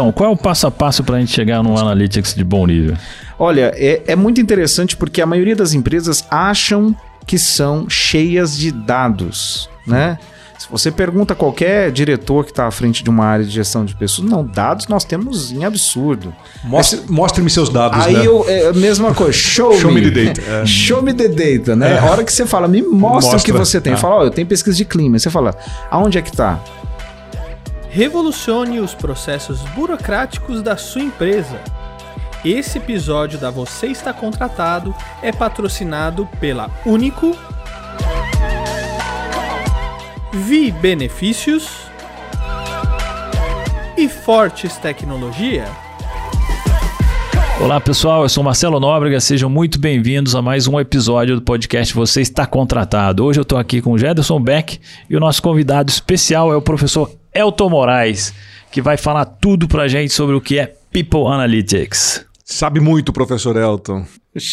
Então, qual é o passo a passo para a gente chegar no Analytics de bom nível? Olha, é, é muito interessante porque a maioria das empresas acham que são cheias de dados, né? Se você pergunta a qualquer diretor que está à frente de uma área de gestão de pessoas, não, dados nós temos em absurdo. Mostre, Mostre-me seus dados, Aí né? eu, é mesma coisa, show, Show me. me the data, é. Show me the data, né? A hora que você fala, me mostra, o que Mostra, você tem. tá. Fala, ó, eu tenho pesquisa de clima. Você fala, aonde é que tá? Revolucione os processos burocráticos da sua empresa. Esse episódio da Você Está Contratado é patrocinado pela Único, Vi Benefícios e Fortes Tecnologia. Olá pessoal, eu sou Marcelo Nóbrega, sejam muito bem-vindos a mais um episódio do podcast Você Está Contratado. Hoje eu estou aqui com o Jederson Beck e o nosso convidado especial é o professor Elton Moraes, que vai falar tudo pra gente sobre o que é People Analytics. Sabe muito, professor Elton.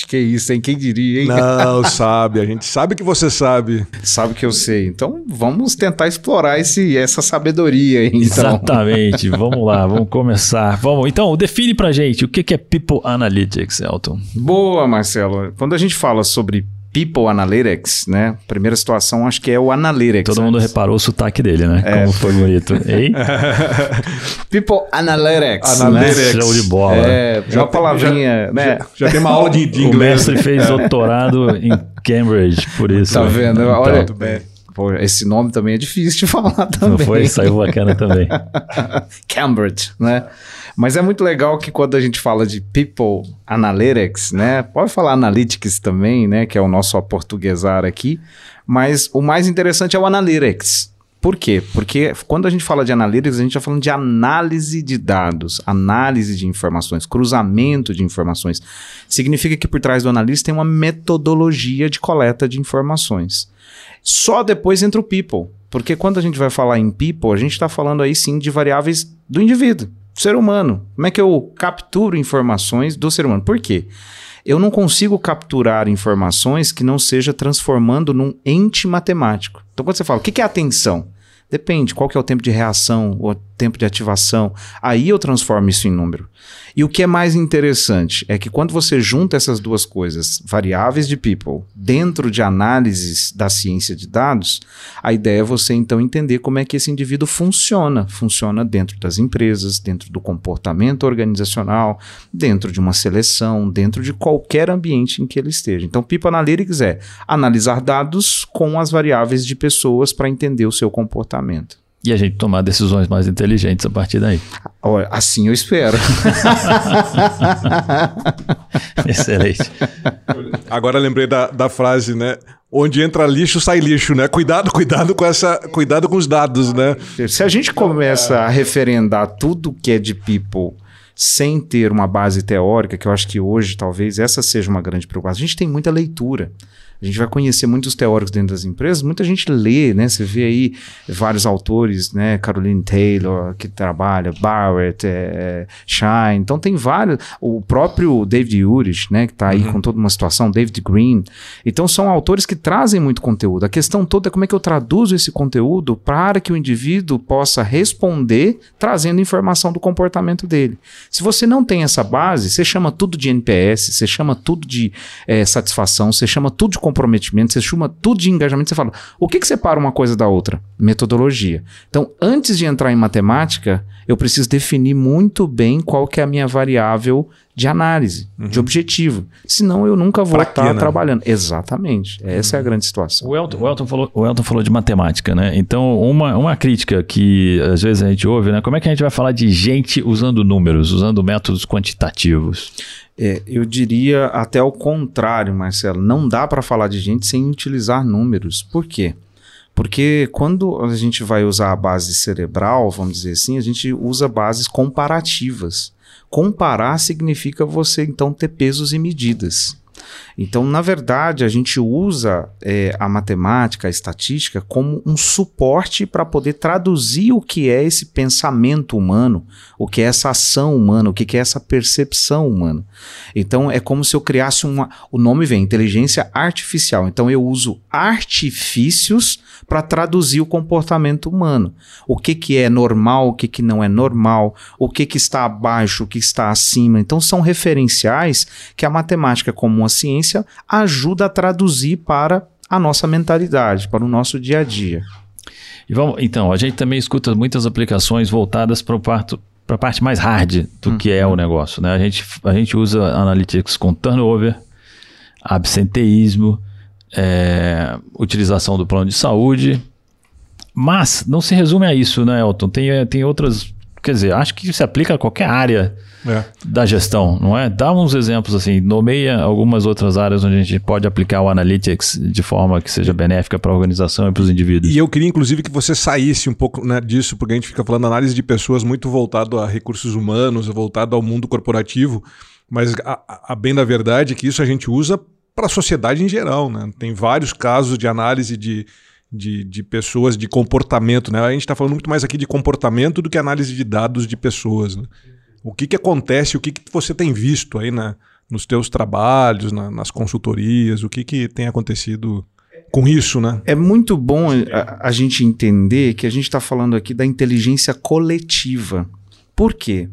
Que isso, hein? Quem diria, hein? Não, sabe. A gente sabe que você sabe. Sabe que eu sei. Então vamos tentar explorar esse, essa sabedoria aí. Então. Exatamente, vamos lá, vamos começar. Vamos, então, define pra gente o que que é People Analytics, Elton. Boa, Marcelo. Quando a gente fala sobre People Analytics, né? Primeira situação, acho que é o Analytics. Todo né? mundo reparou o sotaque dele, né? É. Como foi bonito. Ei? People Analytics. Analytics. Né? Show de bola. É, Já uma tem- palavrinha, né? Já, já tem uma aula de, de O inglês. mestre fez doutorado em Cambridge, por isso. Tá vendo? Então, Olha, muito bem. Pô, esse nome também é difícil de falar também. Não foi? Saiu bacana também. Cambridge, né? Mas é muito legal que quando a gente fala de People Analytics, né? Pode falar Analytics também, né? Que é o nosso aportuguesar aqui. Mas o mais interessante é o Analytics. Por quê? Porque quando a gente fala de Analytics, a gente está falando de análise de dados, análise de informações, cruzamento de informações. Significa que por trás do analista tem uma metodologia de coleta de informações. Só depois entra o people. Porque quando a gente vai falar em people, a gente está falando aí sim de variáveis do indivíduo, do ser humano. Como é que eu capturo informações do ser humano? Por quê? Eu não consigo capturar informações que não seja transformando num ente matemático. Então, quando você fala, o que é atenção? Depende, qual que é o tempo de reação, o tempo de ativação. Aí eu transformo isso em número. E o que é mais interessante é que quando você junta essas duas coisas, variáveis de people, dentro de análises da ciência de dados, a ideia é você então entender como é que esse indivíduo funciona. Funciona dentro das empresas, dentro do comportamento organizacional, dentro de uma seleção, dentro de qualquer ambiente em que ele esteja. Então, People Analytics é analisar dados com as variáveis de pessoas para entender o seu comportamento. E a gente tomar decisões mais inteligentes a partir daí. Olha, assim eu espero. Excelente. Agora lembrei da, da frase, né? Onde entra lixo, sai lixo, né? Cuidado, cuidado com essa. Cuidado com os dados, né? Se a gente começa a referendar tudo que é de people sem ter uma base teórica, que eu acho que hoje talvez essa seja uma grande preocupação. A gente tem muita leitura. A gente vai conhecer muitos teóricos dentro das empresas, muita gente lê, né? Você vê aí vários autores, né? Caroline Taylor, que trabalha, Barrett, é, Shine. Então tem vários. O próprio David Urich, né? Que está aí com toda uma situação, David Green. Então são autores que trazem muito conteúdo. A questão toda é como é que eu traduzo esse conteúdo para que o indivíduo possa responder trazendo informação do comportamento dele. Se você não tem essa base, você chama tudo de NPS, você chama tudo de eh, satisfação, você chama tudo de comprometimento, você chama tudo de engajamento, você fala, o que, que separa uma coisa da outra? Metodologia. Então, antes de entrar em matemática, eu preciso definir muito bem qual que é a minha variável de análise, de objetivo. Senão eu nunca vou Pra estar né? trabalhando. Exatamente. Essa é a grande situação. O Elton, o, Elton falou, o Elton falou de matemática, né? Então, uma, uma crítica que às vezes a gente ouve, né? Como é que a gente vai falar de gente usando números, usando métodos quantitativos? É, eu diria até o contrário, Marcelo. Não dá para falar de gente sem utilizar números. Por quê? Porque quando a gente vai usar a base cerebral, vamos dizer assim, a gente usa bases comparativas. Comparar significa você então ter pesos e medidas. Então, na verdade, a gente usa é, a matemática, a estatística, como um suporte para poder traduzir o que é esse pensamento humano, o que é essa ação humana, o que é essa percepção humana. Então, é como se eu criasse uma. O nome vem, inteligência artificial. Então, eu uso artifícios para traduzir o comportamento humano. O que, que é normal, o que, que não é normal, o que, que está abaixo, o que está acima. Então, são referenciais que a matemática, como uma ciência, ajuda a traduzir para a nossa mentalidade, para o nosso dia a dia. Vamos, então, a gente também escuta muitas aplicações voltadas para para a parte mais hard do hum. que é o negócio. Né? A, gente, a gente usa analytics com turnover, absenteísmo, é, utilização do plano de saúde, mas não se resume a isso, né, Elton? Tem, tem outras. Quer dizer, acho que se aplica a qualquer área é. da gestão, não é? Dá uns exemplos assim, nomeia algumas outras áreas onde a gente pode aplicar o Analytics de forma que seja benéfica para a organização e para os indivíduos. E eu queria, inclusive, que você saísse um pouco né, disso, porque a gente fica falando análise de pessoas muito voltado a recursos humanos, voltado ao mundo corporativo, mas a, a bem da verdade é que isso a gente usa para a sociedade em geral, né? Tem vários casos de análise de, de, de pessoas, de comportamento, né? A gente está falando muito mais aqui de comportamento do que análise de dados de pessoas, né? O que, que acontece, o que, que você tem visto aí na, nos teus trabalhos, na, nas consultorias, o que, que tem acontecido com isso, né? É muito bom a, a gente entender que a gente está falando aqui da inteligência coletiva. Por quê?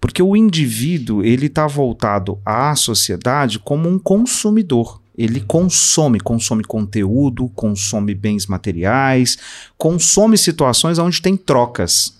Porque o indivíduo ele está voltado à sociedade como um consumidor. Ele consome, consome conteúdo, consome bens materiais, consome situações onde tem trocas.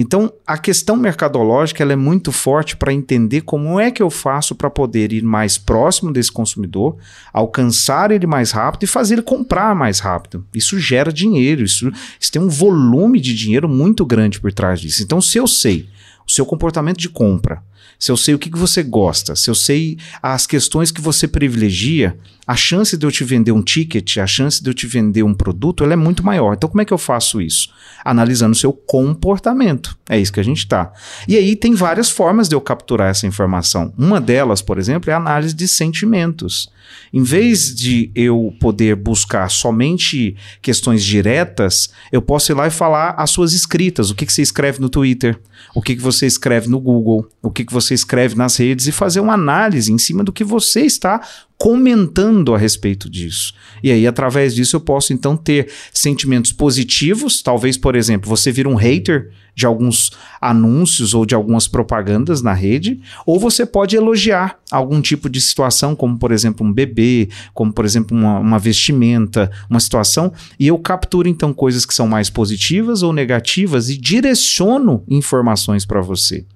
Então, a questão mercadológica ela é muito forte para entender como é que eu faço para poder ir mais próximo desse consumidor, alcançar ele mais rápido e fazer ele comprar mais rápido. Isso gera dinheiro, isso, isso tem um volume de dinheiro muito grande por trás disso. Então, se eu sei o seu comportamento de compra, se eu sei o que, que você gosta, se eu sei as questões que você privilegia, a chance de eu te vender um ticket, a chance de eu te vender um produto, ela é muito maior. Então, como é que eu faço isso? Analisando seu comportamento. É isso que a gente está. E aí tem várias formas de eu capturar essa informação. Uma delas, por exemplo, é a análise de sentimentos. Em vez de eu poder buscar somente questões diretas, eu posso ir lá e falar as suas escritas, o que, que você escreve no Twitter, o que, que você escreve no Google, o que, que você escreve nas redes e fazer uma análise em cima do que você está comentando a respeito disso. E aí, através disso, eu posso então ter sentimentos positivos. Talvez, por exemplo, você vira um hater de alguns anúncios ou de algumas propagandas na rede, ou você pode elogiar algum tipo de situação, como por exemplo um bebê, como por exemplo uma, uma vestimenta, uma situação, e eu capturo então coisas que são mais positivas ou negativas e direciono informações para você.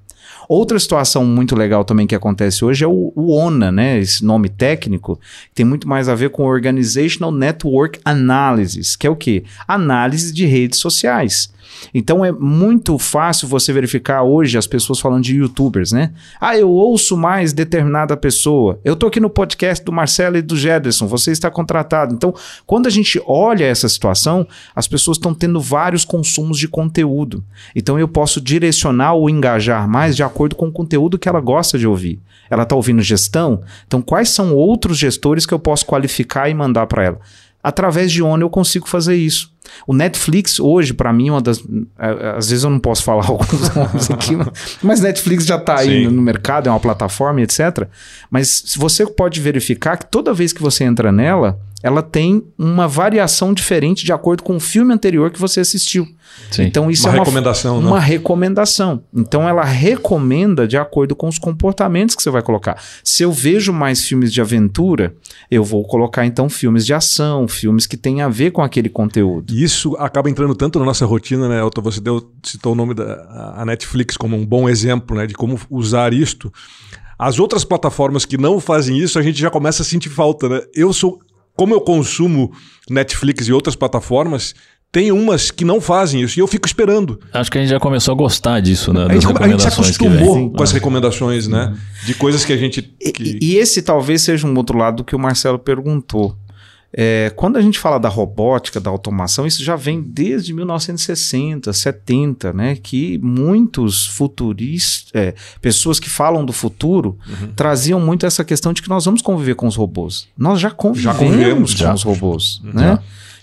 Outra situação muito legal também que acontece hoje é o, o ONA, né? Esse nome técnico, tem muito mais a ver com Organizational Network Analysis, que é o quê? Análise de redes sociais. Então é muito fácil você verificar hoje as pessoas falando de youtubers, né? Ah, eu ouço mais determinada pessoa. Eu tô aqui no podcast do Marcelo e do Jederson, você está contratado. Então, quando a gente olha essa situação, as pessoas estão tendo vários consumos de conteúdo. Então eu posso direcionar ou engajar mais de acordo com o conteúdo que ela gosta de ouvir. Ela está ouvindo gestão? Então, quais são outros gestores que eu posso qualificar e mandar para ela? Através de ONU eu consigo fazer isso. O Netflix hoje, para mim, uma das. Às vezes eu não posso falar alguns nomes aqui, mas Netflix já está aí no mercado, é uma plataforma, etc. Mas você pode verificar que toda vez que você entra nela, ela tem uma variação diferente de acordo com o filme anterior que você assistiu. Sim. Então isso uma é uma recomendação, uma né? recomendação. Então ela recomenda de acordo com os comportamentos que você vai colocar. Se eu vejo mais filmes de aventura, eu vou colocar então filmes de ação, filmes que têm a ver com aquele conteúdo. E isso acaba entrando tanto na nossa rotina, né, Elton? Você deu, citou o nome da a Netflix como um bom exemplo, né, de como usar isto. As outras plataformas que não fazem isso, a gente já começa a sentir falta, né? Eu sou como eu consumo Netflix e outras plataformas, tem umas que não fazem isso e eu fico esperando. Acho que a gente já começou a gostar disso, né? A gente, a gente se acostumou com as recomendações, né? De coisas que a gente. Que... E, e, esse talvez seja um outro lado que o Marcelo perguntou. É, quando a gente fala da robótica, da automação, isso já vem desde 1960, 70, né? Que muitos futuristas, é, pessoas que falam do futuro, Uhum. traziam muito essa questão de que nós vamos conviver com os robôs. Nós já convivemos, convivemos, com já. os robôs, né?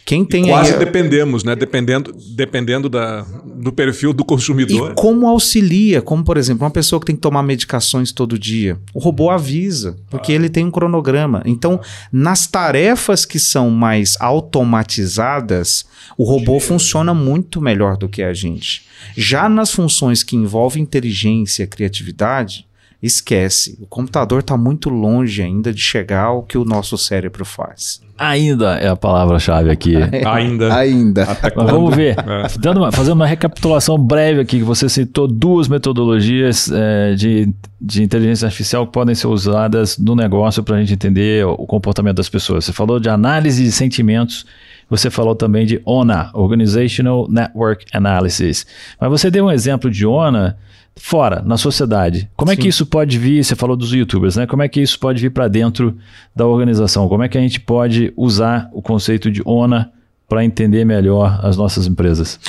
Quem tem Quase aí, dependemos, né? Dependendo, dependendo da, do perfil do consumidor. E como auxilia, como por exemplo, uma pessoa que tem que tomar medicações todo dia, o robô avisa, porque ele tem um cronograma. Então, nas tarefas que são mais automatizadas, o robô funciona muito melhor do que a gente. Já nas funções que envolvem inteligência, criatividade, esquece. O computador está muito longe ainda de chegar ao que o nosso cérebro faz. Ainda é a palavra-chave aqui. Ainda. Ainda. Vamos ver. É. Dando uma- fazendo uma recapitulação breve aqui, que você citou duas metodologias eh, de, de inteligência artificial que podem ser usadas no negócio para a gente entender o comportamento das pessoas. Você falou de análise de sentimentos, você falou também de ONA, Organizational Network Analysis. Mas você deu um exemplo de ONA fora, na sociedade. Como é que isso pode vir? Você falou dos youtubers, né? Como é que isso pode vir para dentro da organização? Como é que a gente pode usar o conceito de ONA para entender melhor as nossas empresas?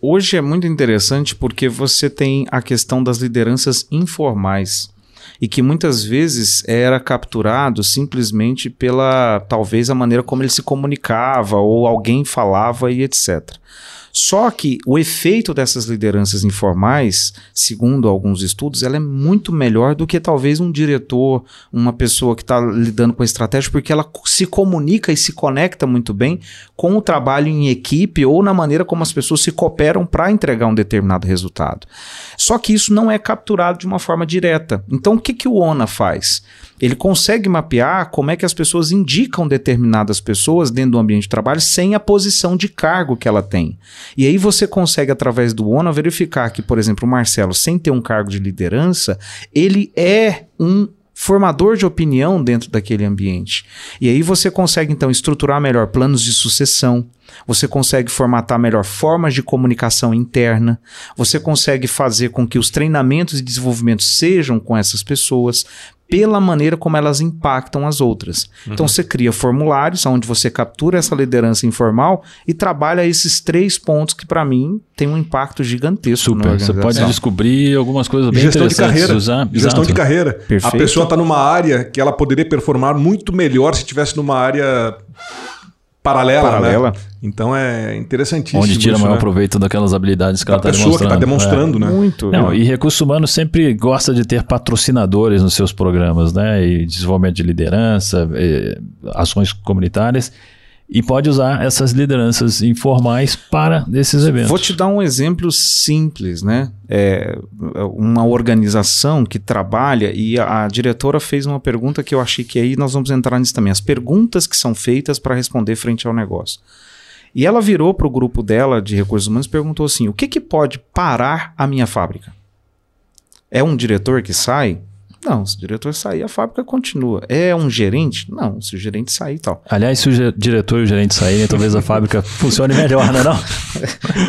Hoje é muito interessante porque você tem a questão das lideranças informais e que muitas vezes era capturado simplesmente pela talvez a maneira como ele se comunicava ou alguém falava e etc. Só que o efeito dessas lideranças informais, segundo alguns estudos, ela é muito melhor do que talvez um diretor, uma pessoa que está lidando com a estratégia, porque ela se comunica e se conecta muito bem com o trabalho em equipe ou na maneira como as pessoas se cooperam para entregar um determinado resultado. Só que isso não é capturado de uma forma direta. Então, o que, que o ONA faz? Ele consegue mapear como é que as pessoas indicam determinadas pessoas dentro do ambiente de trabalho sem a posição de cargo que ela tem. E aí você consegue, através do ONA, verificar que, por exemplo, o Marcelo, sem ter um cargo de liderança, ele é um formador de opinião dentro daquele ambiente. E aí você consegue então estruturar melhor planos de sucessão, você consegue formatar melhor formas de comunicação interna, você consegue fazer com que os treinamentos e desenvolvimentos sejam com essas pessoas pela maneira como elas impactam as outras. Então você cria formulários onde você captura essa liderança informal e trabalha esses três pontos que para mim tem um impacto gigantesco na Super. Você pode descobrir algumas coisas bem Gestão de interessantes carreira. de usar. Gestão Exato. de carreira. Perfeito. A pessoa está numa área que ela poderia performar muito melhor se estivesse numa área paralela. Paralela. Né? Então é interessantíssimo. Onde tira isso, maior né? proveito daquelas habilidades que Da ela está pessoa que está demonstrando. demonstrando, né? Muito. Não, e recursos humanos sempre gosta de ter patrocinadores nos seus programas, né? E desenvolvimento de liderança, eh, ações comunitárias. E pode usar essas lideranças informais para esses eventos. Vou te dar um exemplo simples, né? É, uma organização que trabalha e a, a diretora fez uma pergunta que eu achei que aí nós vamos entrar nisso também. As perguntas que são feitas para responder frente ao negócio. E ela virou para o grupo dela de recursos humanos e perguntou assim: o que, que pode parar a minha fábrica? É um diretor que sai? Não, se o diretor sair, a fábrica continua. É um gerente? Não, se o gerente sair e tal. Aliás, se o diretor e o gerente saírem, talvez a fábrica funcione melhor, não é não?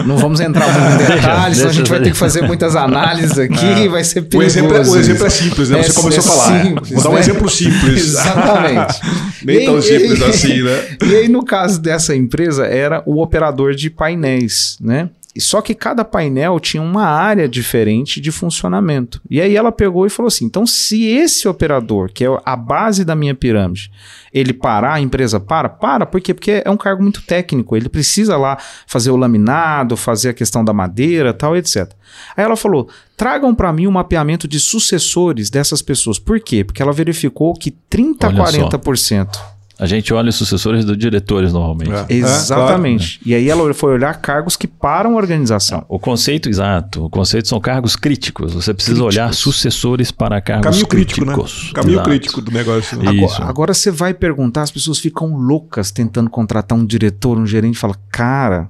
Não vamos entrar muito em detalhes, senão a deixa gente vai ter que fazer muitas análises aqui e vai ser O perigoso. exemplo, é, o exemplo é simples, né? Você É- começou é a falar. simples, Vou dar um né? exemplo simples. Exatamente. Nem E tão simples assim, né? E aí, no caso dessa empresa, era o operador de painéis, né? E Só que cada painel tinha uma área diferente de funcionamento. E aí ela pegou e falou assim: então, se esse operador, que é a base da minha pirâmide, ele parar, a empresa para, para, por quê? Porque é um cargo muito técnico, ele precisa lá fazer o laminado, fazer a questão da madeira, tal, etc. Aí ela falou: tragam para mim um mapeamento de sucessores dessas pessoas. Por quê? Porque ela verificou que 30 a Olha só. 40% A gente olha os sucessores dos diretores normalmente. É. Exatamente. E aí ela foi olhar cargos que param a organização. O conceito, exato. O conceito são cargos críticos. Você precisa Críticos. olhar sucessores para cargos Caminho crítico, né? críticos. Caminho Exato. crítico do negócio. né? Agora, agora você vai perguntar, as pessoas ficam loucas tentando contratar um diretor, um gerente, fala, cara,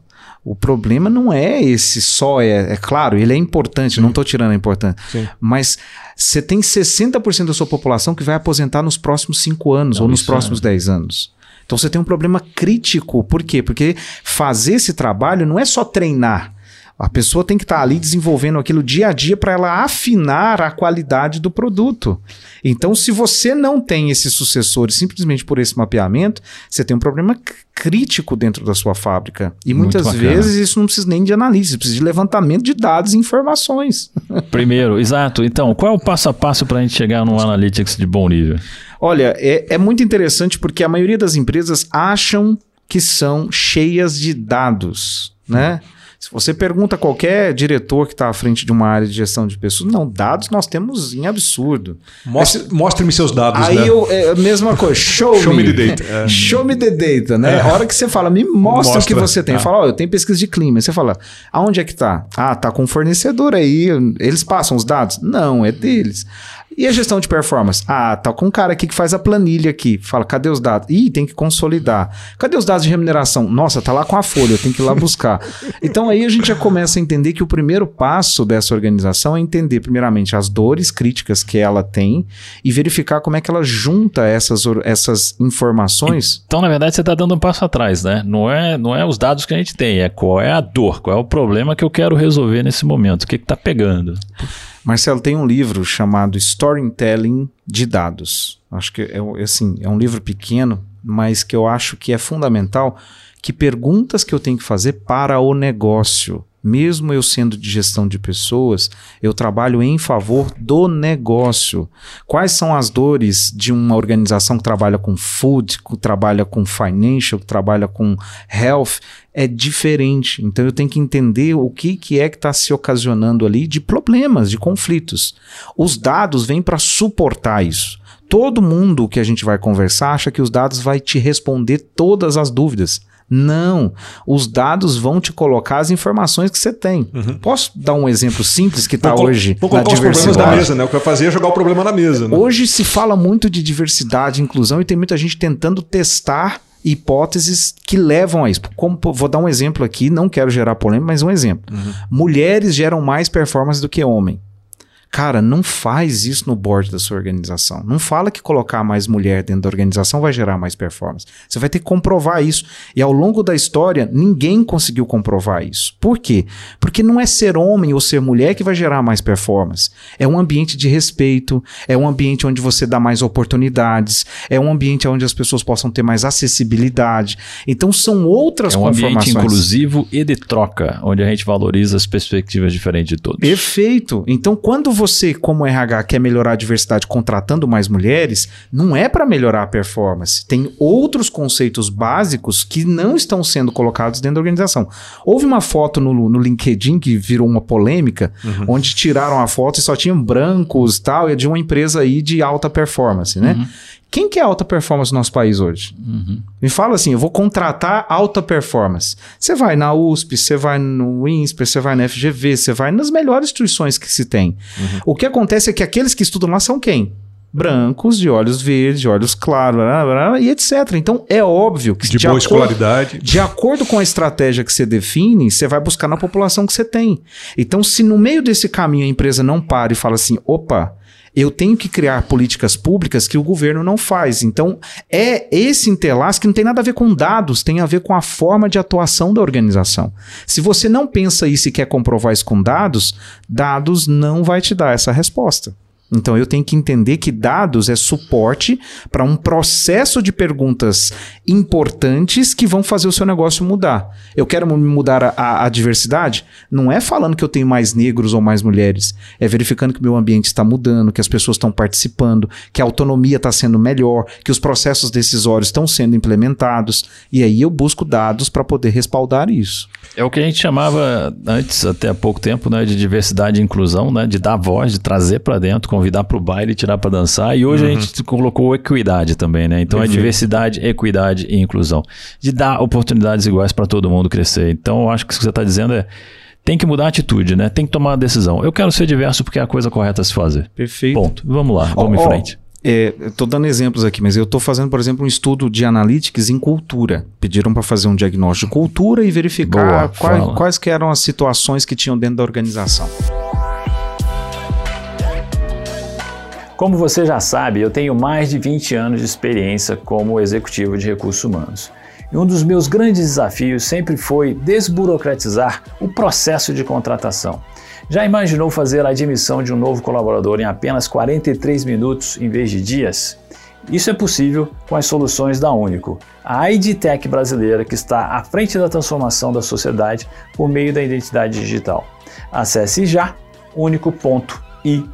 o problema não é esse só, é, é claro, ele é importante, não estou tirando a importância, Sim. mas você tem 60% da sua população que vai aposentar nos próximos 5 anos Não, ou nos isso próximos 10 anos. Então você tem um problema crítico, por quê? Porque fazer esse trabalho não é só treinar. A pessoa tem que estar ali desenvolvendo aquilo dia a dia para ela afinar a qualidade do produto. Então, se você não tem esses sucessores simplesmente por esse mapeamento, você tem um problema crítico dentro da sua fábrica. E Muito muitas bacana. vezes isso não precisa nem de análise, precisa de levantamento de dados e informações. Primeiro, exato. Então, qual é o passo a passo para a gente chegar num analytics de bom nível? Olha, é, é muito interessante porque a maioria das empresas acham que são cheias de dados, né? Se você pergunta a qualquer diretor que está à frente de uma área de gestão de pessoas, não, dados nós temos em absurdo. Mostre- Mostre-me seus dados, Aí né? eu, é mesma coisa, show, Show me. me the data, é. Show me the data, né? A hora que você fala, me mostra, o que Mostra. você tem. Ah. Fala, ó, eu tenho pesquisa de clima. Você fala, aonde é que tá? Ah, tá com um fornecedor aí. Eles passam os dados? Não, é deles. E a gestão de performance? Ah, tá com um cara aqui que faz a planilha aqui. Fala, cadê os dados? Ih, tem que consolidar. Cadê os dados de remuneração? Nossa, tá lá com a folha, eu tenho que ir lá buscar. então aí a gente já começa a entender que o primeiro passo dessa organização é entender, primeiramente, as dores críticas que ela tem e verificar como é que ela junta essas, essas informações. Então, na verdade, você está dando um passo atrás, né? Não é, não é os dados que a gente tem, é qual é a dor, qual é o problema que eu quero resolver nesse momento, o que está pegando. Marcelo, tem um livro chamado Storytelling de Dados. Acho que é, um- assim, é um livro pequeno, mas que eu acho que é fundamental que perguntas que eu tenho que fazer para o negócio. Mesmo eu sendo de gestão de pessoas, eu trabalho em favor do negócio. Quais são as dores de uma organização que trabalha com food, que trabalha com financial, que trabalha com health? É diferente. Então eu tenho que entender o que, que é que está se ocasionando ali de problemas, de conflitos. Os dados vêm para suportar isso. Todo mundo que a gente vai conversar acha que os dados vai te responder todas as dúvidas. Não, os dados vão te colocar as informações que você tem. Posso dar um exemplo simples que está hoje Vou na colocar os problemas na diversidade? mesa, né? O que vai fazer é jogar o problema na mesa, né? Hoje se fala muito de diversidade e inclusão e tem muita gente tentando testar hipóteses que levam a isso. Como, vou dar um exemplo aqui, não quero gerar polêmica, mas um exemplo. Mulheres geram mais performance do que homem. Cara, não faz isso no board da sua organização. Não fala que colocar mais mulher dentro da organização vai gerar mais performance. Você vai ter que comprovar isso. E ao longo da história, ninguém conseguiu comprovar isso. Por quê? Porque não é ser homem ou ser mulher que vai gerar mais performance. É um ambiente de respeito, é um ambiente onde você dá mais oportunidades, é um ambiente onde as pessoas possam ter mais acessibilidade. Então são outras É um ambiente inclusivo e de troca, onde a gente valoriza as perspectivas diferentes de todos. Perfeito. Então, quando você, como RH, quer melhorar a diversidade contratando mais mulheres, não é para melhorar a performance. Tem outros conceitos básicos que não estão sendo colocados dentro da organização. Houve uma foto no, no LinkedIn que virou uma polêmica, onde tiraram a foto e só tinham brancos e tal, e é de uma empresa aí de alta performance, né? Quem que é alta performance no nosso país hoje? Me fala assim, eu vou contratar alta performance. Você vai na USP, você vai no INSPER, você vai na FGV, você vai nas melhores instituições que se tem. O que acontece é que aqueles que estudam lá são quem? Brancos, de olhos verdes, de olhos claros, blá, blá, blá, e etc. Então é óbvio que De boa acordo- escolaridade. de acordo com a estratégia que você define, você vai buscar na população que você tem. Então, se no meio desse caminho a empresa não para e fala assim: opa, eu tenho que criar políticas públicas que o governo não faz. Então, é esse interlace que não tem nada a ver com dados, tem a ver com a forma de atuação da organização. Se você não pensa isso e quer comprovar isso com dados, dados não vai te dar essa resposta. Então eu tenho que entender que dados é suporte para um processo de perguntas importantes que vão fazer o seu negócio mudar. Eu quero mu- mudar a, a- a diversidade? Não é falando que eu tenho mais negros ou mais mulheres. É verificando que o meu ambiente está mudando, que as pessoas estão participando, que a autonomia está sendo melhor, que os processos decisórios estão sendo implementados. E aí eu busco dados para poder respaldar isso. É o que a gente chamava antes, até há pouco tempo, né, de diversidade e inclusão, né, de dar voz, de trazer para dentro, convidar para o baile, tirar para dançar. E hoje a gente colocou equidade também, né? Então é diversidade, equidade e inclusão, de dar oportunidades iguais para todo mundo crescer. Então eu acho que o que você está dizendo é tem que mudar a atitude, né? Tem que tomar a decisão. Eu quero ser diverso porque é a coisa correta a se fazer. Perfeito. Ponto. Vamos lá, vamos Ó, em frente. É, eu tô dando exemplos aqui, mas eu tô fazendo, por exemplo, um estudo de analytics em cultura. Pediram para fazer um diagnóstico de cultura e verificar Boa, quais, quais que eram as situações que tinham dentro da organização. Como você já sabe, eu tenho mais de 20 anos de experiência como executivo de recursos humanos. E um dos meus grandes desafios sempre foi desburocratizar o processo de contratação. Já imaginou fazer a admissão de um novo colaborador em apenas 43 minutos em vez de dias? Isso é possível com as soluções da Único, a IDTech brasileira que está à frente da transformação da sociedade por meio da identidade digital. Acesse já único.io.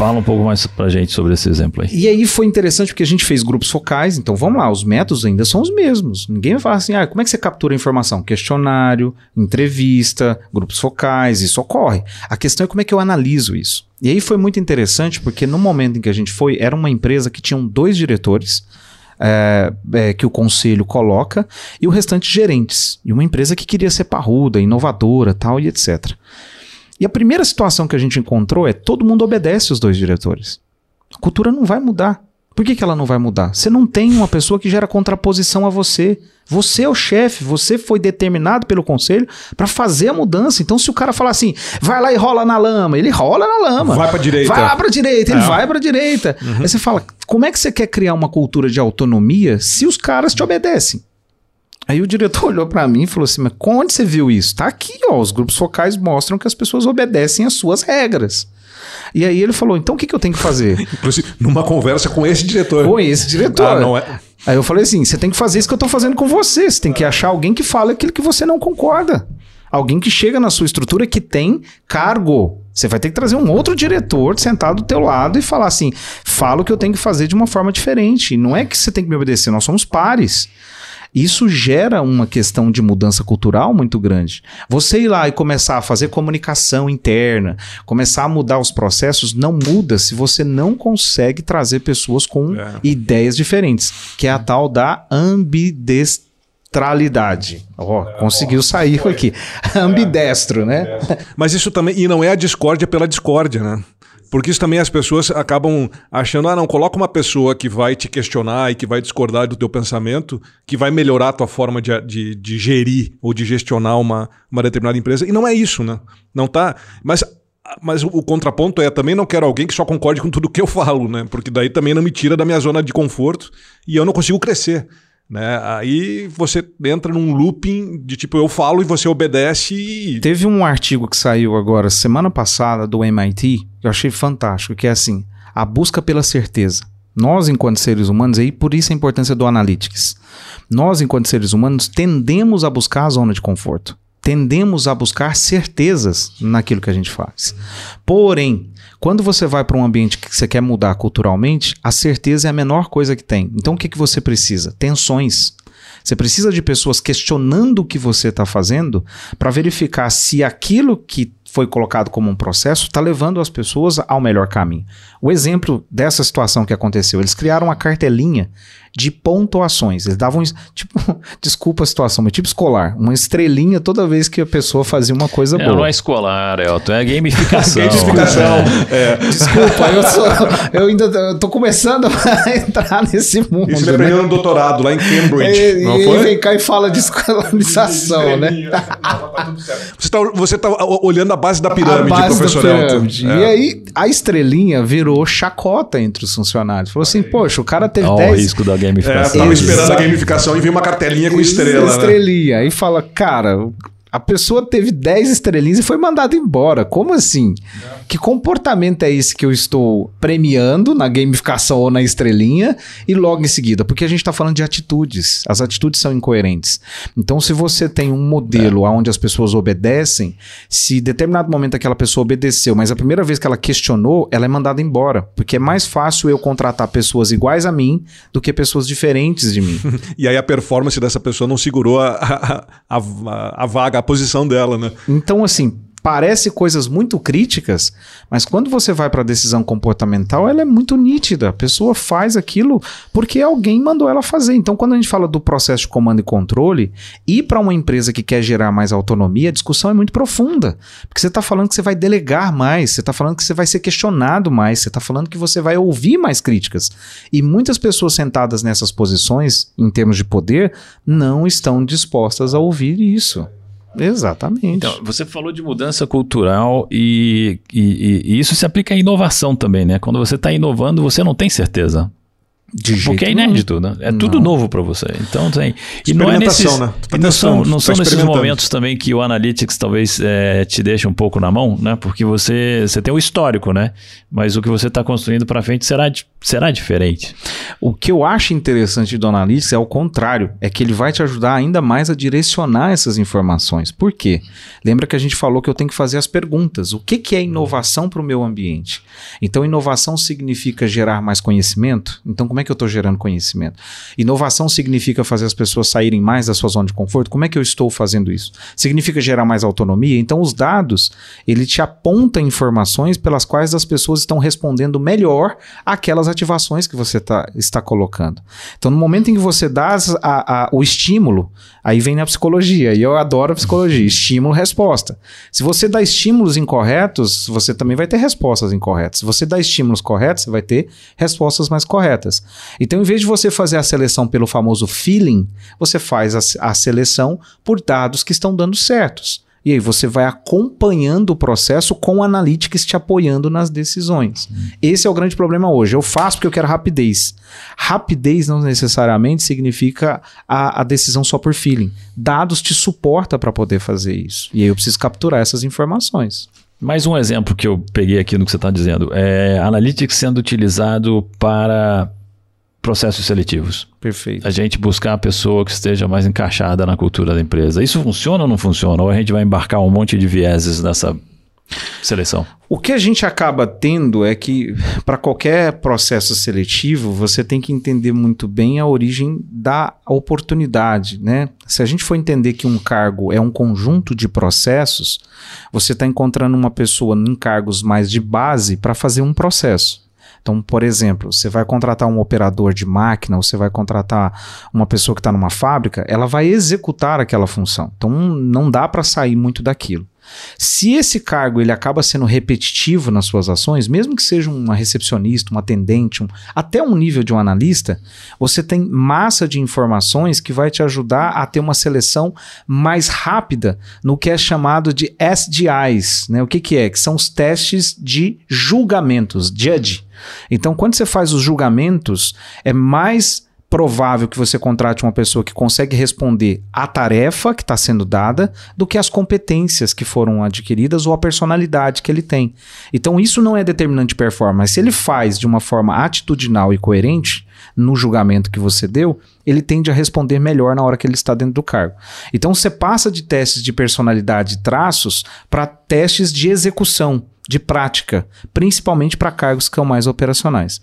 Fala um pouco mais pra gente sobre esse exemplo aí. E aí foi interessante porque a gente fez grupos focais, então vamos lá, os métodos ainda são os mesmos. Ninguém vai falar assim, ah, como é que você captura a informação? Questionário, entrevista, grupos focais, isso ocorre. A questão é como é que eu analiso isso. E aí foi muito interessante porque no momento em que a gente foi, era uma empresa que tinham dois diretores, é, é, que o conselho coloca e o restante gerentes. E uma empresa que queria ser parruda, inovadora tal e etc. E a primeira situação que a gente encontrou é todo mundo obedece os dois diretores. A cultura não vai mudar. Por que, que ela não vai mudar? Você não tem uma pessoa que gera contraposição a você. Você é o chefe, você foi determinado pelo conselho para fazer a mudança. Então, se o cara falar assim, vai lá e rola na lama, ele rola na lama. Vai para direita. Vai lá para direita, ele é. vai para direita. Uhum. Aí você fala, como é que você quer criar uma cultura de autonomia se os caras te obedecem? Aí o diretor olhou para mim e falou assim: Mas onde você viu isso? Tá aqui, ó. Os grupos focais mostram que as pessoas obedecem às suas regras. E aí ele falou: Então o que, que eu tenho que fazer? Inclusive, numa conversa com esse diretor. Com esse diretor. Ah, não é. Aí eu falei assim: Você tem que fazer isso que eu tô fazendo com você. Você tem que achar alguém que fale aquilo que você não concorda. Alguém que chega na sua estrutura que tem cargo. Você vai ter que trazer um outro diretor sentado do teu lado e falar assim: fala o que eu tenho que fazer de uma forma diferente. Não é que você tem que me obedecer, nós somos pares. Isso gera uma questão de mudança cultural muito grande. Você ir lá e começar a fazer comunicação interna, começar a mudar os processos, não muda se você não consegue trazer pessoas com é. ideias diferentes, que é a tal da ambidestralidade. Ó, oh, conseguiu sair aqui. Ambidestro, né? Mas isso também. E não é a discórdia pela discórdia, né? Porque isso também as pessoas acabam achando, ah, não, coloca uma pessoa que vai te questionar e que vai discordar do teu pensamento, que vai melhorar a tua forma de, de, de gerir ou de gestionar uma, uma determinada empresa. E não é isso, né? Não tá. Mas mas o, contraponto é também não quero alguém que só concorde com tudo que eu falo, né? Porque daí também não me tira da minha zona de conforto e eu não consigo crescer. Né? Aí você entra num looping de tipo, eu falo e você obedece. E... Teve um artigo que saiu agora, semana passada, do MIT, que eu achei fantástico, que é assim: a busca pela certeza. Nós, enquanto seres humanos, aí por isso a importância do analytics. Nós, enquanto seres humanos, tendemos a buscar a zona de conforto. Tendemos a buscar certezas naquilo que a gente faz. Porém, quando você vai para um ambiente que você quer mudar culturalmente, a certeza é a menor coisa que tem. Então o que, que você precisa? Tensões. Você precisa de pessoas questionando o que você está fazendo para verificar se aquilo que foi colocado como um processo está levando as pessoas ao melhor caminho. O exemplo dessa situação que aconteceu, eles criaram uma cartelinha de pontuações. Eles davam, tipo, desculpa a situação, mas tipo escolar, uma estrelinha toda vez que a pessoa fazia uma coisa é, boa. Não é escolar, Elton, é gamificação. gamificação. é. Desculpa, eu, sou, eu ainda eu tô começando a entrar nesse mundo. Isso você aprendeu né? no doutorado lá em Cambridge, e, não foi? E vem cá e fala de escolarização, né? você está você tá olhando a base da pirâmide, base professor da pirâmide. Elton. É. E aí a estrelinha virou chacota entre os funcionários. Falou assim, poxa, o cara teve 10... o risco da gamificação. É, tava esperando a gamificação e veio uma cartelinha com estrela. Né? Estrelinha. Né? Aí fala, cara, a pessoa teve 10 estrelinhas e foi mandada embora. Como assim? É. Que comportamento é esse que eu estou premiando na gamificação ou na estrelinha e logo em seguida? Porque a gente está falando de atitudes. As atitudes são incoerentes. Então, se você tem um modelo é. onde as pessoas obedecem, se em determinado momento aquela pessoa obedeceu, mas a primeira vez que ela questionou, ela é mandada embora. Porque é mais fácil eu contratar pessoas iguais a mim do que pessoas diferentes de mim. e aí a performance dessa pessoa não segurou a, a, a, a vaga a posição dela, né? Então, assim, parece coisas muito críticas, mas quando você vai para a decisão comportamental, ela é muito nítida. A pessoa faz aquilo porque alguém mandou ela fazer. Então, quando a gente fala do processo de comando e controle, ir para uma empresa que quer gerar mais autonomia, a discussão é muito profunda. Porque você está falando que você vai delegar mais, você está falando que você vai ser questionado mais, você está falando que você vai ouvir mais críticas. E muitas pessoas sentadas nessas posições, em termos de poder, não estão dispostas a ouvir isso. Exatamente. Então, você falou de mudança cultural e, e, e, isso se aplica à inovação também, né? Quando você está inovando, você não tem certeza. De Porque é inédito, né? É tudo Não. novo para você. Então tem. E não é nesses, né? Tá e não são, não são tá nesses momentos também que o Analytics talvez é, te deixe um pouco na mão, né? Porque você, você tem o histórico, né? Mas o que você está construindo para frente será, será diferente. O que eu acho interessante do Analytics é o contrário, é que ele vai te ajudar ainda mais a direcionar essas informações. Por quê? Lembra que a gente falou que eu tenho que fazer as perguntas. O que, que é inovação para o meu ambiente? Então, inovação significa gerar mais conhecimento? Então, como é que eu estou gerando conhecimento? Inovação significa fazer as pessoas saírem mais da sua zona de conforto? Como é que eu estou fazendo isso? Significa gerar mais autonomia? Então, os dados, ele te aponta informações pelas quais as pessoas estão respondendo melhor aquelas ativações que você tá, está colocando. Então, no momento em que você dá a- a- o estímulo, aí vem a psicologia, e eu adoro a psicologia, estímulo, resposta. Se você dá estímulos incorretos, você também vai ter respostas incorretas. Se você dá estímulos corretos, você vai ter respostas mais corretas. Então, em vez de você fazer a seleção pelo famoso feeling, você faz a, a seleção por dados que estão dando certos. E aí você vai acompanhando o processo com o Analytics te apoiando nas decisões. Esse é o grande problema hoje. Eu faço porque eu quero rapidez. Rapidez não necessariamente significa a, a decisão só por feeling. Dados te suporta para poder fazer isso. E aí eu preciso capturar essas informações. Mais um exemplo que eu peguei aqui no que você está dizendo. É Analytics sendo utilizado para processos seletivos. Perfeito. A gente buscar a pessoa que esteja mais encaixada na cultura da empresa. Isso funciona ou não funciona? Ou a gente vai embarcar um monte de vieses nessa seleção? O que a gente acaba tendo é que, para qualquer processo seletivo, você tem que entender muito bem a origem da oportunidade. Né? Se a gente for entender que um cargo é um conjunto de processos, você está encontrando uma pessoa em cargos mais de base para fazer um processo. Então, por exemplo, você vai contratar um operador de máquina, ou você vai contratar uma pessoa que está numa fábrica, ela vai executar aquela função. Então, não dá para sair muito daquilo. Se esse cargo ele acaba sendo repetitivo nas suas ações, mesmo que seja uma recepcionista, um atendente, um, até um nível de um analista, você tem massa de informações que vai te ajudar a ter uma seleção mais rápida no que é chamado de SDIs. Né? O que, que é? Que são os testes de julgamentos, judge. Então, quando você faz os julgamentos, é mais provável que você contrate uma pessoa que consegue responder à tarefa que está sendo dada do que as competências que foram adquiridas ou a personalidade que ele tem. Então, isso não é determinante de performance. Se ele faz de uma forma atitudinal e coerente no julgamento que você deu, ele tende a responder melhor na hora que ele está dentro do cargo. Então, você passa de testes de personalidade e traços para testes de execução, de prática, principalmente para cargos que são mais operacionais.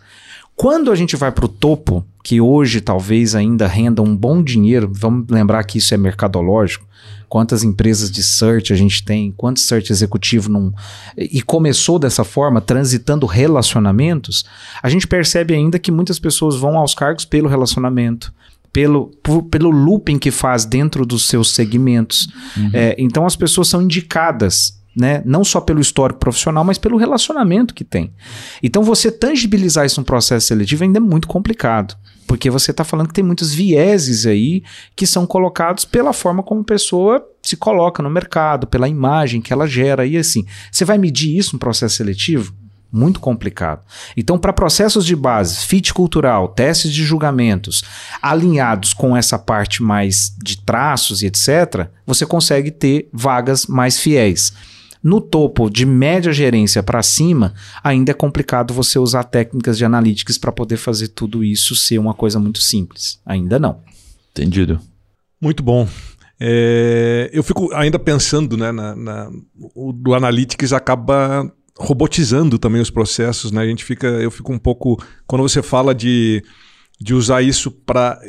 Quando a gente vai para o topo, que hoje talvez ainda renda um bom dinheiro, vamos lembrar que isso é mercadológico. Quantas empresas de search a gente tem, quanto search executivo não. E começou dessa forma, transitando relacionamentos, a gente percebe ainda que muitas pessoas vão aos cargos pelo relacionamento. Pelo, por- pelo looping que faz dentro dos seus segmentos. É, então as pessoas são indicadas né? Não só pelo histórico profissional, mas pelo relacionamento que tem. Então você tangibilizar isso num processo seletivo ainda é muito complicado. Porque você está falando que tem muitos vieses aí que são colocados pela forma como a pessoa se coloca no mercado, pela imagem que ela gera. E assim, você vai medir isso no processo seletivo? Muito complicado. Então, para processos de base, fit cultural, testes de julgamentos, alinhados com essa parte mais de traços e etc., você consegue ter vagas mais fiéis. No topo de média gerência para cima, ainda é complicado você usar técnicas de analytics para poder fazer tudo isso ser uma coisa muito simples. Ainda não. Entendido. Muito bom. É, eu fico ainda pensando, né, na, na- o do Analytics acaba robotizando também os processos, né? A gente fica, eu fico um pouco quando você fala de, de usar isso para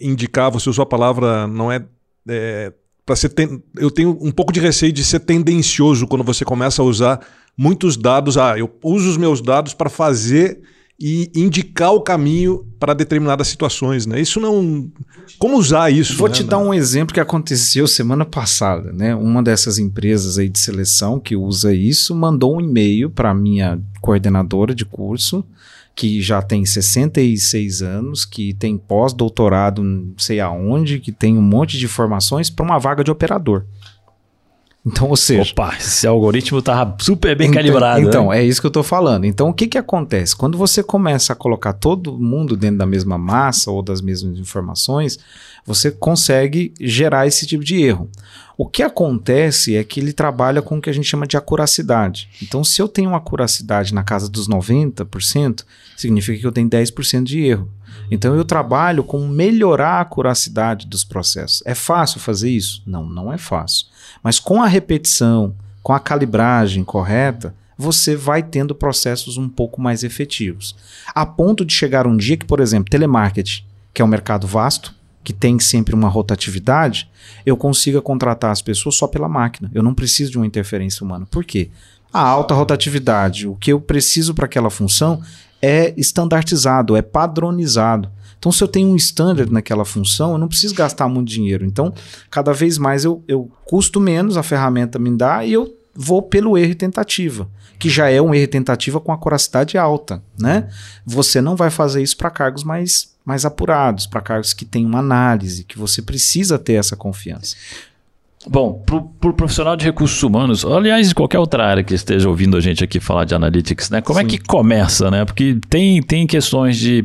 indicar, você usou a palavra, não é, para ser ten- eu tenho um pouco de receio de ser tendencioso quando você começa a usar muitos dados. Ah, eu uso os meus dados para fazer e indicar o caminho para determinadas situações, né? Isso não. Como usar isso? Vou né? te dar um exemplo que aconteceu semana passada, né? Uma dessas empresas aí de seleção que usa isso mandou um e-mail para minha coordenadora de curso, que já tem 66 anos, que tem pós-doutorado não sei aonde, que tem um monte de informações para uma vaga de operador. Então, ou seja. Opa, esse algoritmo tá super bem então, calibrado. Então, né? é isso que eu estou falando. Então, o que, que acontece? Quando você começa a colocar todo mundo dentro da mesma massa ou das mesmas informações, você consegue gerar esse tipo de erro. O que acontece é que ele trabalha com o que a gente chama de acuracidade. Então, se eu tenho uma acuracidade na casa dos 90%, significa que eu tenho 10% de erro. Então eu trabalho com melhorar a acuracidade dos processos. É fácil fazer isso? Não, não é fácil. Mas com a repetição, com a calibragem correta, você vai tendo processos um pouco mais efetivos. A ponto de chegar um dia que, por exemplo, telemarketing, que é um mercado vasto, que tem sempre uma rotatividade, eu consiga contratar as pessoas só pela máquina. Eu não preciso de uma interferência humana. Por quê? A alta rotatividade, o que eu preciso para aquela função é estandartizado, é padronizado. Então, se eu tenho um standard naquela função, eu não preciso gastar muito dinheiro. Então, cada vez mais eu, eu custo menos, a ferramenta me dá e eu vou pelo erro e tentativa, que já é um erro e tentativa com acuracidade alta, né? Você não vai fazer isso para cargos mais, mais apurados, para cargos que têm uma análise, que você precisa ter essa confiança. Bom, para o profissional de recursos humanos, aliás, de qualquer outra área que esteja ouvindo a gente aqui falar de analytics, né? Como Sim. é que começa, né? Porque tem, tem questões de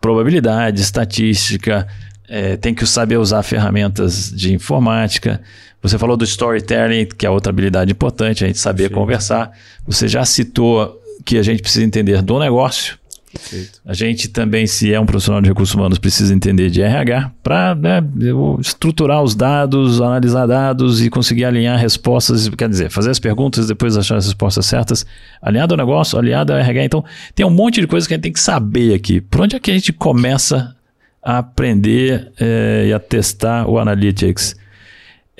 probabilidade, estatística, é, tem que saber usar ferramentas de informática. Você falou do storytelling, que é outra habilidade importante, a gente saber Sim. conversar. Você já citou que a gente precisa entender do negócio. Perfeito. A gente também, se é um profissional de recursos humanos, precisa entender de RH para né, estruturar os dados, analisar dados e conseguir alinhar respostas, quer dizer, fazer as perguntas e depois achar as respostas certas, alinhado ao negócio, alinhado ao RH. Então, tem um monte de coisa que a gente tem que saber aqui. Por onde é que a gente começa a aprender eh, e a testar o Analytics?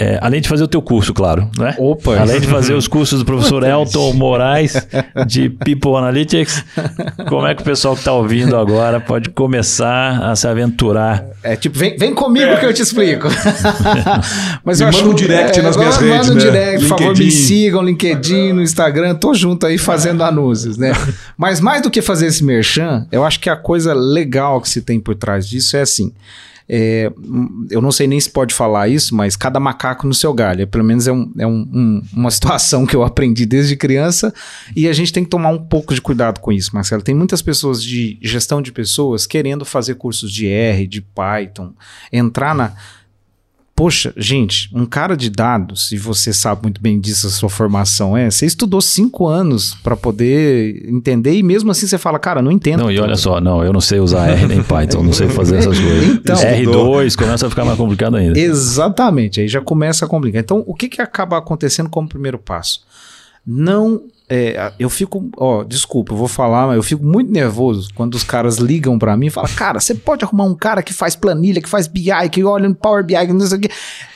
É, além de fazer o teu curso, claro, né? Opa! Além de fazer os cursos do professor Elton Moraes de People Analytics, como é que o pessoal que está ouvindo agora pode começar a se aventurar? É tipo, vem, vem comigo que eu te explico. Mas Me manda um direct nas minhas agora redes, Manda um né? direct, por favor, me LinkedIn. sigam, LinkedIn, no Instagram, tô junto aí fazendo anúncios, né? Mas mais do que fazer esse merchan, eu acho que a coisa legal que se tem por trás disso é assim. É, hum, eu não sei nem se pode falar isso, mas cada macaco no seu galho. Pelo menos é, um- é um- um- uma situação que eu aprendi desde criança e a gente tem que tomar um pouco de cuidado com isso, Marcelo. Tem muitas pessoas de gestão de pessoas querendo fazer cursos de R, de Python, entrar na. Poxa, gente, um cara de dados, e você sabe muito bem disso, a sua formação é, você estudou cinco anos para poder entender e mesmo assim você fala, cara, não entendo. Não, e olha só, não, eu não sei usar R nem Python, não sei fazer essas coisas. Então. R2 começa a ficar mais complicado ainda. Exatamente, aí já começa a complicar. Então, o que, que acaba acontecendo como primeiro passo? Não. É, eu fico, ó, desculpa, eu vou falar, mas eu fico muito nervoso quando os caras ligam pra mim e falam, cara, você pode arrumar um cara que faz planilha, que faz BI, que olha no Power BI, que não sei o quê.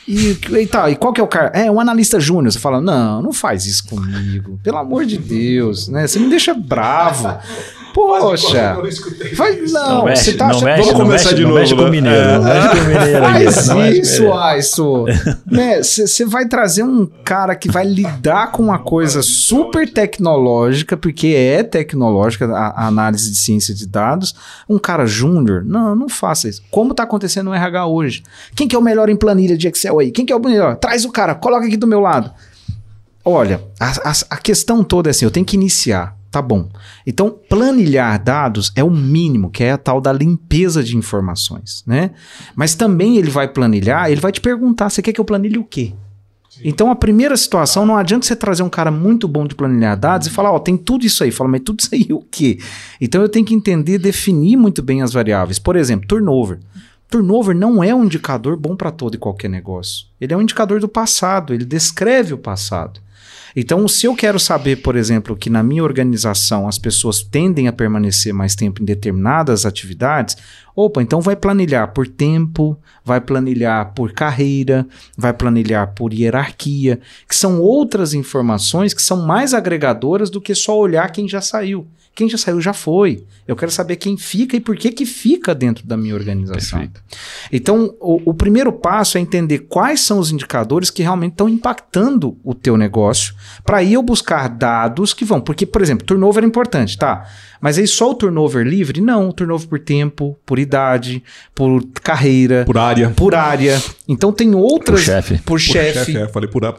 E, e tal, e qual que é o cara? É um analista júnior. Você fala, não, não faz isso comigo, pelo amor de Deus, né? Você me deixa bravo. Poxa, vai, não, Não mexe, você tá achando- mexe, Vamos começar mexe, de novo, mexe com né? o mineiro, É. não mexe com o mineiro. Faz não isso. Aiso. Você vai trazer um cara que vai lidar com uma coisa super tecnológica, porque é tecnológica a, a análise de ciência de dados. Um cara júnior, não, não faça isso. Como está acontecendo no RH hoje? Quem que é o melhor em planilha de Excel aí? Quem que é o melhor? Traz o cara, coloca aqui do meu lado. Olha, a, a- a questão toda é assim, eu tenho que iniciar, tá bom. Então, planilhar dados é o mínimo, que é a tal da limpeza de informações, né? Mas também ele vai planilhar, ele vai te perguntar, você quer que eu planilhe o quê? Então, a primeira situação, não adianta você trazer um cara muito bom de planilhar dados e falar, ó, tem tudo isso aí. Fala, mas tudo isso aí o quê? Então, eu tenho que entender, definir muito bem as variáveis. Por exemplo, turnover. Turnover não é um indicador bom para todo e qualquer negócio. Ele é um indicador do passado, ele descreve o passado. Então, se eu quero saber, por exemplo, que na minha organização as pessoas tendem a permanecer mais tempo em determinadas atividades, opa, então vai planilhar por tempo, vai planilhar por carreira, vai planilhar por hierarquia, que são outras informações que são mais agregadoras do que só olhar quem já saiu. Quem já saiu já foi. Eu quero saber quem fica e por que que fica dentro da minha organização. Perfeito. Então, o, o primeiro passo é entender quais são os indicadores que realmente estão impactando o teu negócio, para aí eu buscar dados que vão, porque, por exemplo, turnover é importante, tá? Mas aí só o turnover livre? Não, o turnover por tempo, por idade, por carreira, Por área. por área. Então tem outras. Por chefe. Por chefe. é, falei por área.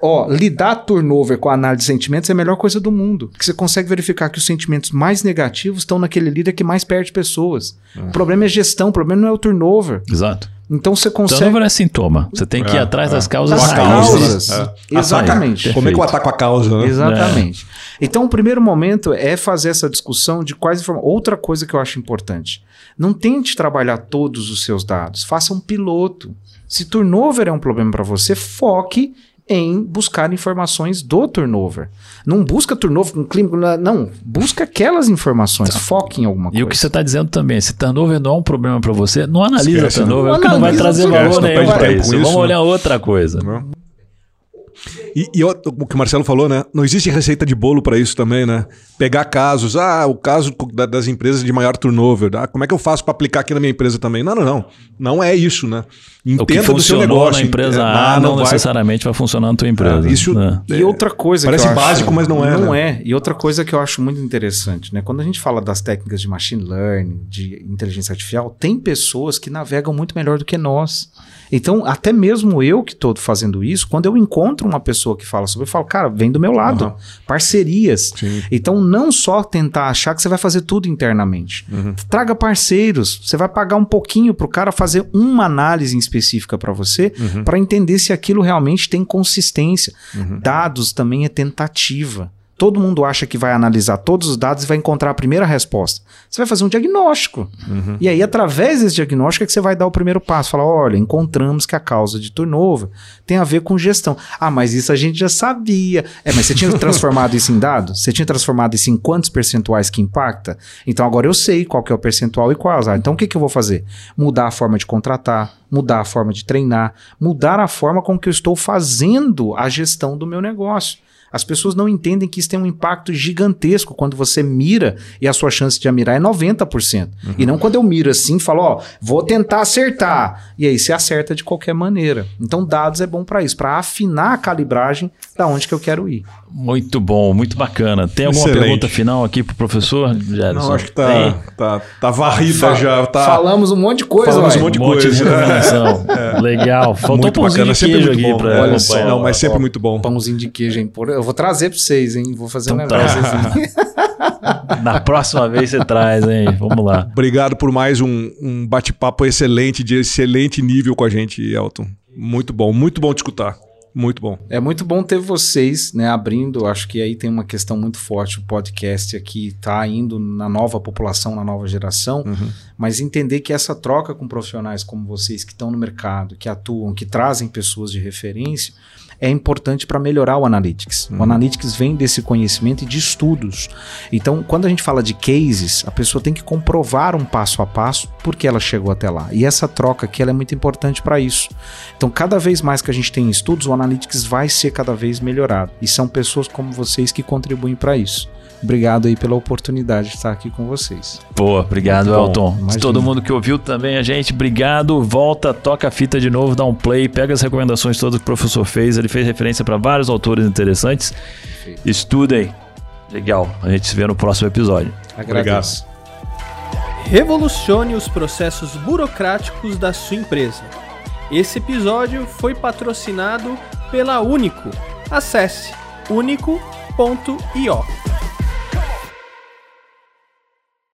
Ó, lidar turnover com a análise de sentimentos é a melhor coisa do mundo. Porque você consegue verificar que os sentimentos mais negativos estão naquele líder que mais perde pessoas. O problema é gestão, o problema não é o turnover. Exato. Então você consegue. Turnover é sintoma. Você tem que ir É, atrás é. das causas Das causas. É. Exatamente. Perfeito. Como é que eu ataco a causa, né? Exatamente. Então, o primeiro momento é fazer essa discussão de quais informações. Outra coisa que eu acho importante: não tente trabalhar todos os seus dados, faça um piloto. Se turnover é um problema para você, foque em buscar informações do turnover. Não busca turnover com clínico, não. Busca aquelas informações, foque em alguma E coisa. o que você está dizendo também, se turnover não é um problema para você, não analisa Esquece, turnover, não porque não vai analisa, trazer valor não nenhum para isso. Vamos né? olhar outra coisa. Não. E, e o que o Marcelo falou, né? Não existe receita de bolo para isso também, né? Pegar casos, ah, o caso da- das empresas de maior turnover, ah, como é que eu faço para aplicar aqui na minha empresa também? Não, não, não. Não é isso, né? O que Entenda do seu funcionou negócio. na empresa é, A ah, não, vai- necessariamente vai funcionar na tua empresa. Ah, isso- né? E outra coisa Parece que eu acho- básico, mas não é, Não né? é. E outra coisa que eu acho muito interessante, né? Quando a gente fala das técnicas de machine learning, de inteligência artificial, tem pessoas que navegam muito melhor do que nós. Então, até mesmo eu que estou fazendo isso, quando eu encontro uma pessoa que fala sobre, eu falo, cara, vem do meu lado. Aham. Parcerias. Sim. Então, não só tentar achar que você vai fazer tudo internamente. Uhum. Traga parceiros. Você vai pagar um pouquinho para o cara fazer uma análise específica para você, Uhum. para entender se aquilo realmente tem consistência. Dados também é tentativa. Todo mundo acha que vai analisar todos os dados e vai encontrar a primeira resposta. Você vai fazer um diagnóstico. Uhum. E aí, através desse diagnóstico, é que você vai dar o primeiro passo. Falar: olha, encontramos que a causa de turnover tem a ver com gestão. Ah, mas isso a gente já sabia. É, mas você tinha transformado isso em dados? Você tinha transformado isso em quantos percentuais que impacta? Então agora eu sei qual que é o percentual e quais. Ah, então o que, que eu vou fazer? Mudar a forma de contratar, mudar a forma de treinar, mudar a forma com que eu estou fazendo a gestão do meu negócio. As pessoas não entendem que isso tem um impacto gigantesco quando você mira e a sua chance de mirar é 90%. E não quando eu miro assim e falo, ó, vou tentar acertar. E aí você acerta de qualquer maneira. Então dados é bom para isso, para afinar a calibragem da onde que eu quero ir. Muito bom, muito bacana. Tem alguma Excelente. pergunta final aqui pro professor, Gerson? Não, acho que tá, tá, tá varrida Fa- já. Tá, Falamos um monte de coisa, Falamos um monte de Um monte de coisa. informação. Legal. Faltou muito um pãozinho bacana, de sempre queijo muito aqui bom. pra Olha só, não, mas sempre muito bom. Pãozinho de queijo, hein? Por- Eu vou trazer para vocês, hein? Vou fazer um Então tá. negócio. Na próxima vez você traz, hein? Vamos lá. Obrigado por mais um, um bate-papo excelente, de excelente nível com a gente, Elton. Muito bom, muito bom te escutar. Muito bom. É muito bom ter vocês, né, abrindo. Acho que aí tem uma questão muito forte. O podcast aqui tá indo na nova população, na nova geração, mas entender que essa troca com profissionais como vocês que estão no mercado, que atuam, que trazem pessoas de referência, é importante para melhorar o Analytics. O Analytics vem desse conhecimento e de estudos. Então, quando a gente fala de cases, a pessoa tem que comprovar um passo a passo porque ela chegou até lá. E essa troca aqui ela é muito importante para isso. Então, cada vez mais que a gente tem estudos, o Analytics vai ser cada vez melhorado. E são pessoas como vocês que contribuem para isso. Obrigado aí pela oportunidade de estar aqui com vocês. Pô, obrigado, Elton. imagina. Todo mundo que ouviu também a gente, obrigado. Volta, toca a fita de novo, dá um play, pega as recomendações todas que o professor fez. Ele fez referência para vários autores interessantes. Estudem. Legal. A gente se vê no próximo episódio. Agradeço. Revolucione os processos burocráticos da sua empresa. Esse episódio foi patrocinado pela Único. Acesse único.io.